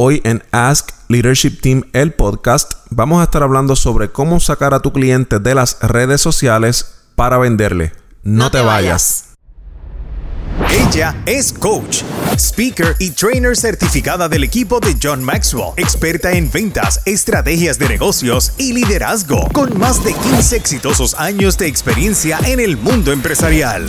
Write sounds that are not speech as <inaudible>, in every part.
Hoy en Ask Leadership Team, el podcast, vamos a estar hablando sobre cómo sacar a tu cliente de las redes sociales para venderle. No, te, vayas. Ella es coach, speaker y trainer certificada del equipo de John Maxwell, experta en ventas, estrategias de negocios y liderazgo, con más de 15 exitosos años de experiencia en el mundo empresarial.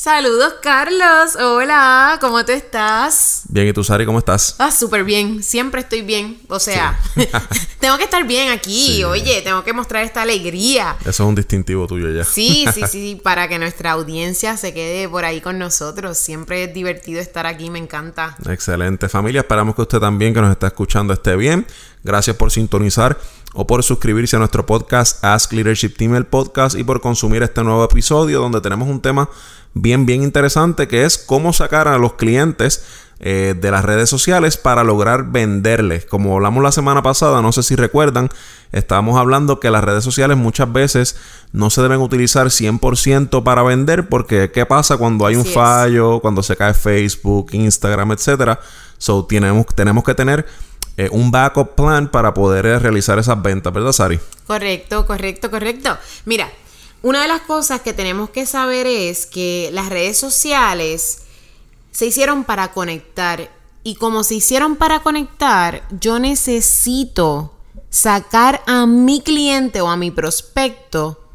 Saludos, Carlos. Hola, ¿cómo te estás? Bien, ¿y tú, Sari, cómo estás? Ah, súper bien. Siempre estoy bien. O sea, <laughs> tengo que estar bien aquí. Sí. Oye, tengo que mostrar esta alegría. Eso es un distintivo tuyo ya. Sí, sí, <laughs> sí, para que nuestra audiencia se quede por ahí con nosotros. Siempre es divertido estar aquí, me encanta. Excelente familia, esperamos que usted también que nos está escuchando esté bien. Gracias por sintonizar o por suscribirse a nuestro podcast Ask Leadership Team el podcast y por consumir este nuevo episodio donde tenemos un tema bien bien interesante que es cómo sacar a los clientes eh, de las redes sociales para lograr venderles. Como hablamos la semana pasada, no sé si recuerdan, estábamos hablando que las redes sociales muchas veces no se deben utilizar 100% para vender porque ¿qué pasa cuando hay un es. fallo, cuando se cae Facebook, Instagram, etcétera? So tenemos, tenemos que tener eh, un backup plan para poder eh, realizar esas ventas, ¿verdad, Sari? Correcto, correcto, correcto. Mira, una de las cosas que tenemos que saber es que las redes sociales se hicieron para conectar. Y como se hicieron para conectar, yo necesito sacar a mi cliente o a mi prospecto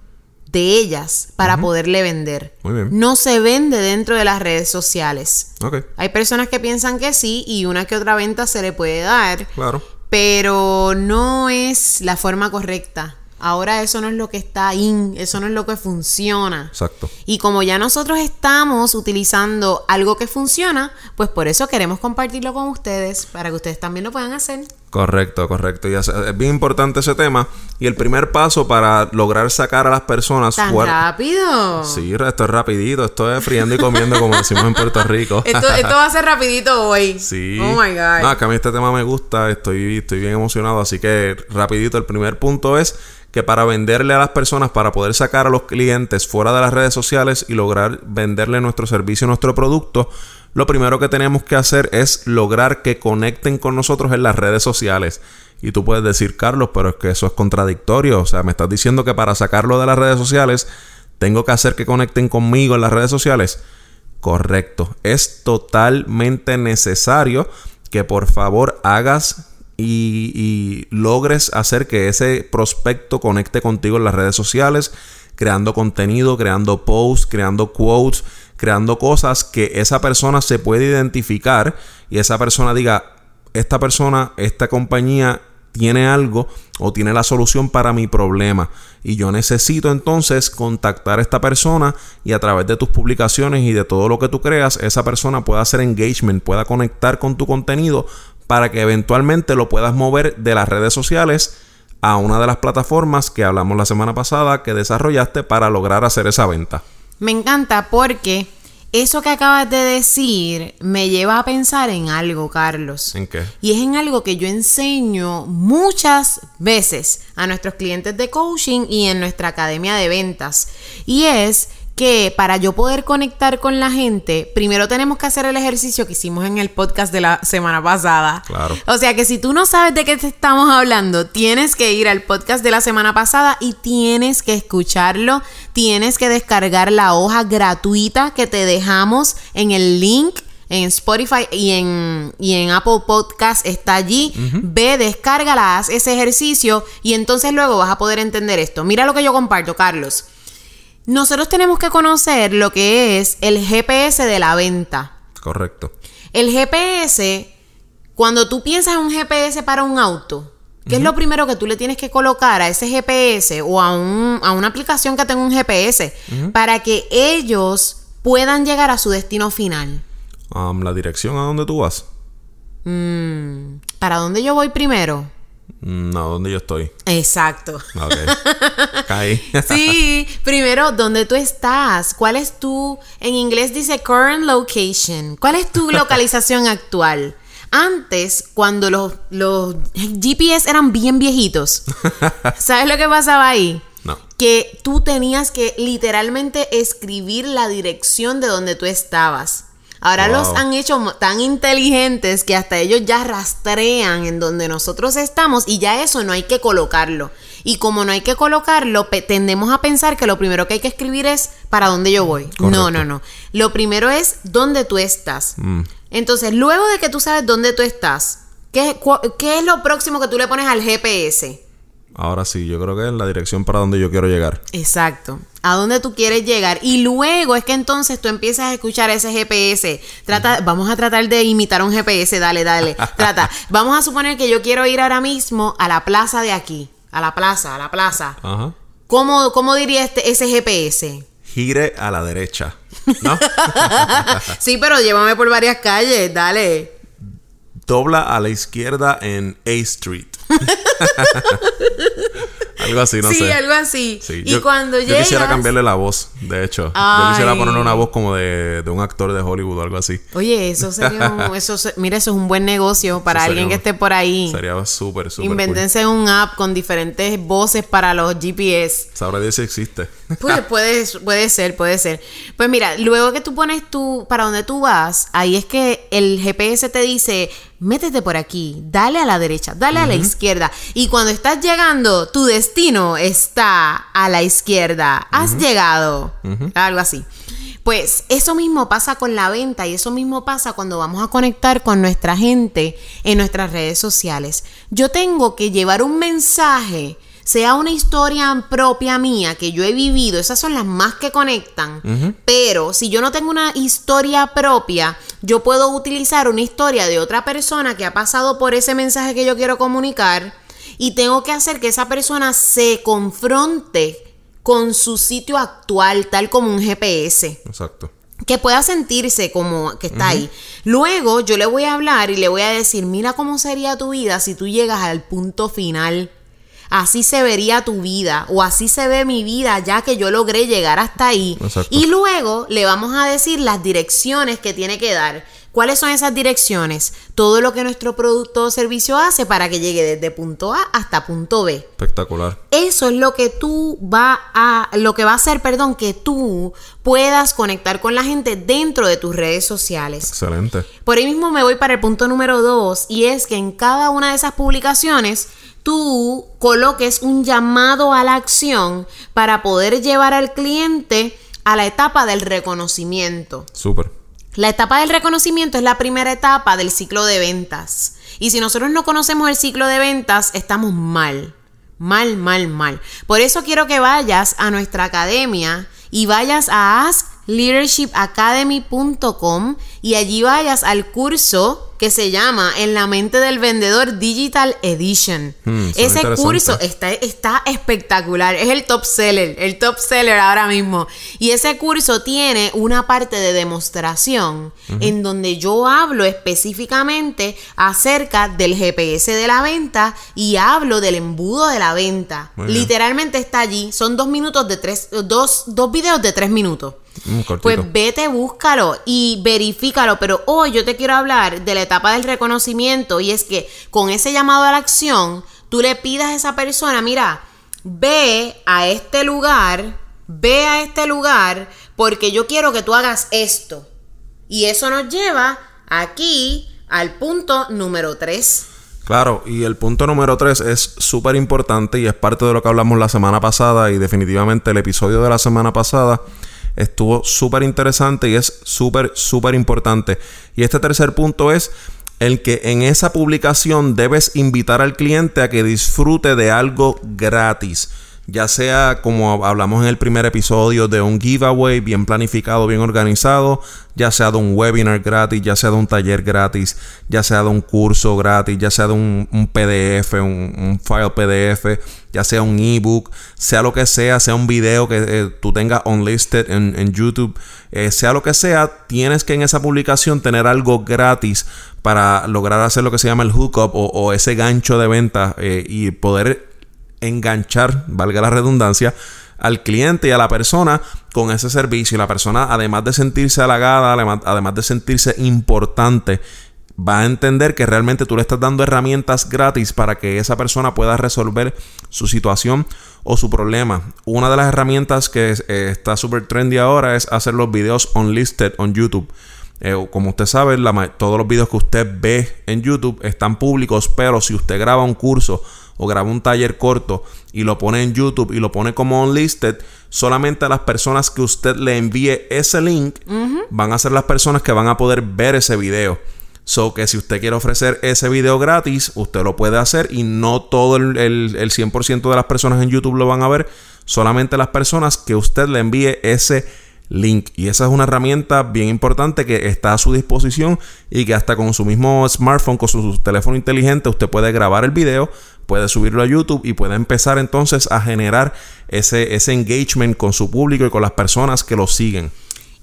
de ellas para poderle vender. Muy bien. No se vende dentro de las redes sociales. Hay personas que piensan que sí y una que otra venta se le puede dar, claro. pero no es la forma correcta. Ahora eso no es lo que está in, eso no es lo que funciona. Exacto. Y como ya nosotros estamos utilizando algo que funciona, pues por eso queremos compartirlo con ustedes, para que ustedes también lo puedan hacer. Correcto, correcto. Y es, es bien importante ese tema. Y el primer paso para lograr sacar a las personas ¡Tan fuera- rápido! Sí, esto es rapidito, esto es friendo y comiendo como decimos en Puerto Rico. <laughs> Esto, esto va a ser rapidito hoy. Sí. Oh my God. No, que a mí este tema me gusta, estoy, estoy bien emocionado, así que rapidito, el primer punto es que para venderle a las personas, para poder sacar a los clientes fuera de las redes sociales y lograr venderle nuestro servicio, nuestro producto, lo primero que tenemos que hacer es lograr que conecten con nosotros en las redes sociales. Y tú puedes decir, Carlos, pero es que eso es contradictorio. O sea, me estás diciendo que para sacarlo de las redes sociales, tengo que hacer que conecten conmigo en las redes sociales. Correcto. Es totalmente necesario que por favor hagas y, logres hacer que ese prospecto conecte contigo en las redes sociales, creando contenido, creando posts, creando quotes, creando cosas que esa persona se puede identificar y esa persona diga, esta persona, esta compañía tiene algo o tiene la solución para mi problema. Y yo necesito entonces contactar a esta persona y a través de tus publicaciones y de todo lo que tú creas, esa persona pueda hacer engagement, pueda conectar con tu contenido para que eventualmente lo puedas mover de las redes sociales a una de las plataformas que hablamos la semana pasada que desarrollaste para lograr hacer esa venta. Me encanta porque eso que acabas de decir me lleva a pensar en algo, Carlos. ¿En qué? Y es en algo que yo enseño muchas veces a nuestros clientes de coaching y en nuestra academia de ventas. Y es que para yo poder conectar con la gente, primero tenemos que hacer el ejercicio que hicimos en el podcast de la semana pasada. Claro. O sea que si tú no sabes de qué te estamos hablando, tienes que ir al podcast de la semana pasada y tienes que escucharlo. Tienes que descargar la hoja gratuita que te dejamos en el link en Spotify y en, y en Apple Podcast está allí. Ve, descárgala, haz ese ejercicio y entonces luego vas a poder entender esto. Mira lo que yo comparto, Carlos. Nosotros tenemos que conocer lo que es el GPS de la venta. Correcto. El GPS, cuando tú piensas en un GPS para un auto, ¿qué es lo primero que tú le tienes que colocar a ese GPS o a, un- a una aplicación que tenga un GPS para que ellos puedan llegar a su destino final? Um, la dirección a donde tú vas. Mm, ¿Para dónde yo voy primero? No, ¿dónde yo estoy? Exacto. Ok. <laughs> Caí. Sí, primero, ¿dónde tú estás? ¿Cuál es tu, en inglés dice current location? ¿Cuál es tu <laughs> localización actual? Antes, cuando los, los GPS eran bien viejitos, <laughs> ¿sabes lo que pasaba ahí? No. Que tú tenías que literalmente escribir la dirección de donde tú estabas. Ahora Wow. los han hecho tan inteligentes que hasta ellos ya rastrean en donde nosotros estamos y ya eso no hay que colocarlo. Y como no hay que colocarlo, tendemos a pensar que lo primero que hay que escribir es para dónde yo voy. No, Correcto. no, no. Lo primero es dónde tú estás. Entonces, luego de que tú sabes dónde tú estás, ¿qué, qué es lo próximo que tú le pones al GPS? Ahora sí, yo creo que es la dirección para donde yo quiero llegar. Exacto. A dónde tú quieres llegar. Y luego es que entonces tú empiezas a escuchar ese GPS. Trata, vamos a tratar de imitar un GPS. Dale, dale. <laughs> Trata. Vamos a suponer que yo quiero ir ahora mismo a la plaza de aquí. A la plaza, a la plaza. Ajá. ¿Cómo, cómo diría este, ese GPS? Gire a la derecha. ¿No? <laughs> Sí, pero llévame por varias calles. Dale. Dobla a la izquierda en A Street. <laughs> algo así, no sí, sé. algo así. Sí, y yo, cuando yo llegas... quisiera cambiarle la voz, de hecho. Ay. Yo quisiera ponerle una voz como de, de un actor de Hollywood o algo así. Oye, eso sería un, <laughs> eso, se- mira, eso es un buen negocio para Eso alguien que esté por ahí. Sería súper, súper cool. Invéntense un app con diferentes voces para los GPS. Sabrá Dios si existe. Pues <laughs> puede, puede ser, puede ser. Pues mira, luego que tú pones tu, para donde tú vas, ahí es que el GPS te dice, métete por aquí, dale a la derecha, dale a la izquierda. Y cuando estás llegando, tu destino está a la izquierda. Has llegado. Algo así. Pues eso mismo pasa con la venta y eso mismo pasa cuando vamos a conectar con nuestra gente en nuestras redes sociales. Yo tengo que llevar un mensaje, sea una historia propia mía que yo he vivido, esas son las más que conectan, pero si yo no tengo una historia propia, yo puedo utilizar una historia de otra persona que ha pasado por ese mensaje que yo quiero comunicar y tengo que hacer que esa persona se confronte con su sitio actual, tal como un GPS Exacto. que pueda sentirse como que está ahí. Luego yo le voy a hablar y le voy a decir, mira cómo sería tu vida si tú llegas al punto final. Así se vería tu vida o así se ve mi vida ya que yo logré llegar hasta ahí. Exacto. Y luego le vamos a decir las direcciones que tiene que dar. ¿Cuáles son esas direcciones? Todo lo que nuestro producto o servicio hace para que llegue desde punto A hasta punto B. Espectacular. Eso es lo que tú va a, lo que va a hacer, perdón, que tú puedas conectar con la gente dentro de tus redes sociales. Excelente. Por ahí mismo me voy para el punto número dos y es que en cada una de esas publicaciones tú coloques un llamado a la acción para poder llevar al cliente a la etapa del reconocimiento. Súper. La etapa del reconocimiento es la primera etapa del ciclo de ventas. Y si nosotros no conocemos el ciclo de ventas, estamos mal. Mal, mal, mal. Por eso quiero que vayas a nuestra academia y vayas a askleadershipacademy.com y allí vayas al curso que se llama En la mente del vendedor Digital Edition. Hmm, Ese curso está, está espectacular. Es el top seller, el top seller ahora mismo. Y ese curso tiene una parte de demostración en donde yo hablo específicamente acerca del GPS de la venta y hablo del embudo de la venta. Literalmente está allí. Son dos minutos de tres, dos, dos videos de tres minutos. Mm. Pues vete, búscalo y verifícalo. Pero hoy yo te quiero hablar de la etapa del reconocimiento y es que con ese llamado a la acción, tú le pidas a esa persona, mira, ve a este lugar, ve a este lugar porque yo quiero que tú hagas esto. Y eso nos lleva aquí al punto número 3. Claro, y el punto número 3 es súper importante y es parte de lo que hablamos la semana pasada y definitivamente el episodio de la semana pasada estuvo súper interesante y es súper, súper importante. Y este tercer punto es el que en esa publicación debes invitar al cliente a que disfrute de algo gratis. Ya sea como hablamos en el primer episodio de un giveaway bien planificado, bien organizado, ya sea de un webinar gratis, ya sea de un taller gratis, ya sea de un curso gratis, ya sea de un, PDF, un, file PDF, ya sea un ebook, sea lo que sea, sea un video que eh, tú tengas unlisted en, en YouTube, eh, sea lo que sea, tienes que en esa publicación tener algo gratis para lograr hacer lo que se llama el hookup o, ese gancho de venta eh, y poder enganchar, valga la redundancia, al cliente y a la persona con ese servicio. Y la persona, además de sentirse halagada, además de sentirse importante, va a entender que realmente tú le estás dando herramientas gratis para que esa persona pueda resolver su situación o su problema. Una de las herramientas que eh, está súper trendy ahora es hacer los videos unlisted on YouTube. Eh, como usted sabe, todos los videos que usted ve en YouTube están públicos, pero si usted graba un curso o graba un taller corto y lo pone en YouTube y lo pone como unlisted, solamente las personas que usted le envíe ese link van a ser las personas que van a poder ver ese video. So que si usted quiere ofrecer ese video gratis, usted lo puede hacer y no todo el, el, el 100% de las personas en YouTube lo van a ver, solamente las personas que usted le envíe ese link. Y esa es una herramienta bien importante que está a su disposición y que hasta con su mismo smartphone, con su, teléfono inteligente, usted puede grabar el video, puede subirlo a YouTube y puede empezar entonces a generar ese, ese engagement con su público y con las personas que lo siguen.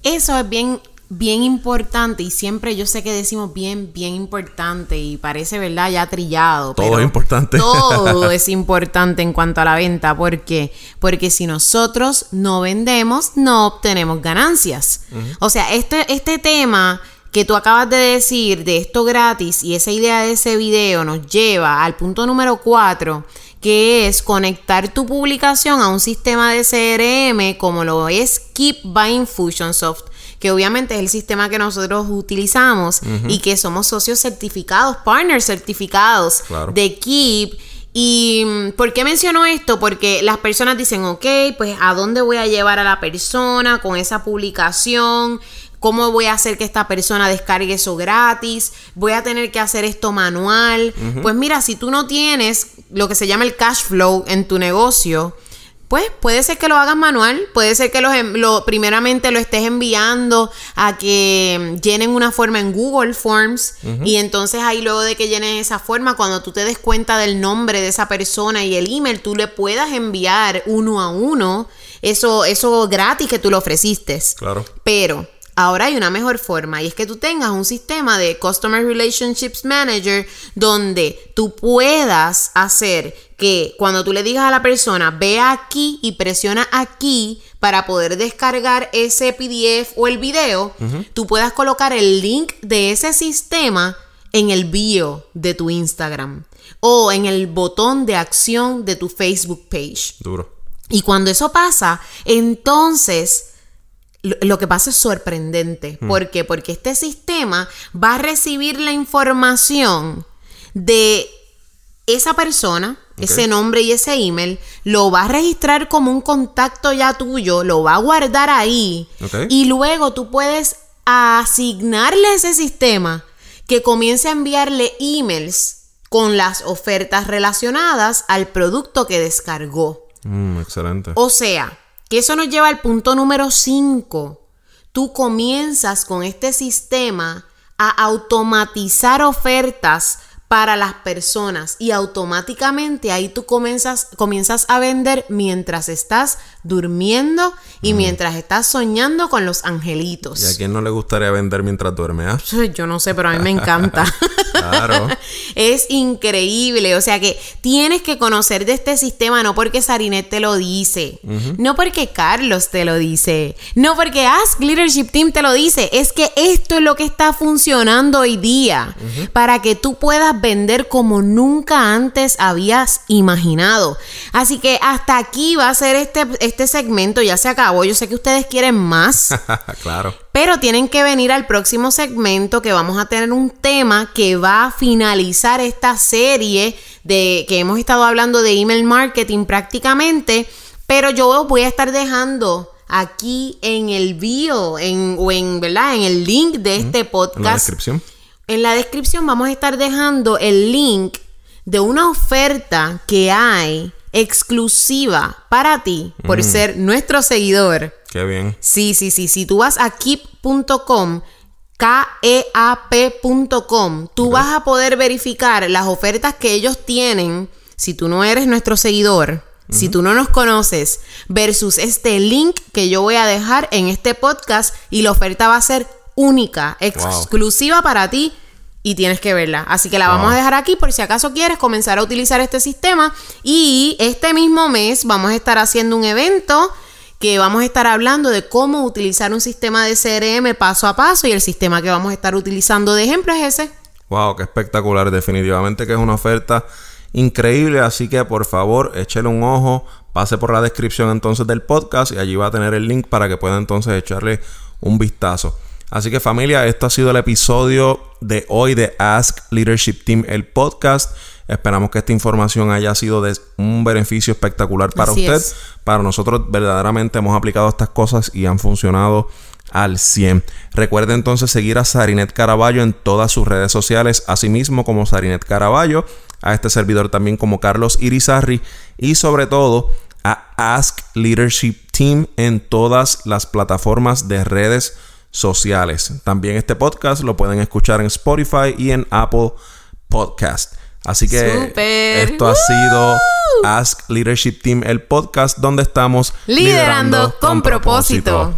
Eso es bien bien importante y siempre yo sé que decimos bien, bien importante y parece, ¿verdad? Ya trillado. Todo es importante. Todo <laughs> es importante en cuanto a la venta. ¿Por qué? Porque si nosotros no vendemos, no obtenemos ganancias. O sea, este, este tema que tú acabas de decir de esto gratis y esa idea de ese video nos lleva al punto número 4 que es conectar tu publicación a un sistema de CRM como lo es Keep by Infusionsoft que obviamente es el sistema que nosotros utilizamos y que somos socios certificados, partners certificados de Keep. ¿Y mm, por qué menciono esto? Porque las personas dicen, ok, pues ¿a dónde voy a llevar a la persona con esa publicación? ¿Cómo voy a hacer que esta persona descargue eso gratis? ¿Voy a tener que hacer esto manual? Pues mira, si tú no tienes lo que se llama el cash flow en tu negocio, pues puede ser que lo hagas manual, puede ser que lo, primeramente lo estés enviando a que llenen una forma en Google Forms y entonces ahí luego de que llenen esa forma, cuando tú te des cuenta del nombre de esa persona y el email, tú le puedas enviar uno a uno eso, eso gratis que tú le ofreciste. Claro. Pero Ahora hay una mejor forma y es que tú tengas un sistema de Customer Relationships Manager donde tú puedas hacer que cuando tú le digas a la persona, ve aquí y presiona aquí para poder descargar ese PDF o el video, tú puedas colocar el link de ese sistema en el bio de tu Instagram o en el botón de acción de tu Facebook page. Duro. Y cuando eso pasa, entonces lo que pasa es sorprendente. Hmm. ¿Por qué? Porque este sistema va a recibir la información de esa persona, ese nombre y ese email, lo va a registrar como un contacto ya tuyo, lo va a guardar ahí y luego tú puedes asignarle ese sistema que comience a enviarle emails con las ofertas relacionadas al producto que descargó. Mm, excelente. O sea, que eso nos lleva al punto número 5. Tú comienzas con este sistema a automatizar ofertas para las personas. Y automáticamente ahí tú comienzas, comienzas a vender mientras estás durmiendo y mientras estás soñando con los angelitos. ¿Y a quién no le gustaría vender mientras duerme? Ah? Yo no sé, pero a mí me encanta. <laughs> claro. <laughs> es increíble. O sea que tienes que conocer de este sistema no porque Sarinet te lo dice, no porque Carlos te lo dice, no porque Ask Leadership Team te lo dice. Es que esto es lo que está funcionando hoy día para que tú puedas vender como nunca antes habías imaginado. Así que hasta aquí va a ser este, este segmento, ya se acabó. Yo sé que ustedes quieren más. <laughs> claro. Pero tienen que venir al próximo segmento que vamos a tener un tema que va a finalizar esta serie de que hemos estado hablando de email marketing prácticamente. Pero yo voy a estar dejando aquí en el bio en, o en, ¿verdad? en el link de este podcast. En la descripción en la descripción vamos a estar dejando el link de una oferta que hay exclusiva para ti por ser nuestro seguidor. Qué bien. Sí, sí, sí. Si tú vas a keep.com, K-E-A-P.com, tú vas a poder verificar las ofertas que ellos tienen si tú no eres nuestro seguidor. Si tú no nos conoces, versus este link que yo voy a dejar en este podcast y la oferta va a ser única, exclusiva para ti y tienes que verla. Así que la vamos a dejar aquí por si acaso quieres comenzar a utilizar este sistema. Y este mismo mes vamos a estar haciendo un evento que vamos a estar hablando de cómo utilizar un sistema de CRM paso a paso y el sistema que vamos a estar utilizando de ejemplo es ese. Wow, qué espectacular. Definitivamente que es una oferta increíble. Así que por favor, échele un ojo. Pase por la descripción entonces del podcast y allí va a tener el link para que pueda entonces echarle un vistazo. Así que familia, esto ha sido el episodio de hoy de Ask Leadership Team, el podcast. Esperamos que esta información haya sido de un beneficio espectacular para usted. Para nosotros verdaderamente hemos aplicado estas cosas y han funcionado al 100. Recuerde entonces seguir a Sarinet Caraballo en todas sus redes sociales, asimismo como Sarinet Caraballo, a este servidor también como Carlos Irizarri y sobre todo a Ask Leadership Team en todas las plataformas de redes sociales sociales. También este podcast lo pueden escuchar en Spotify y en Apple Podcast. Así que esto ha sido Ask Leadership Team, el podcast donde estamos liderando, con, propósito.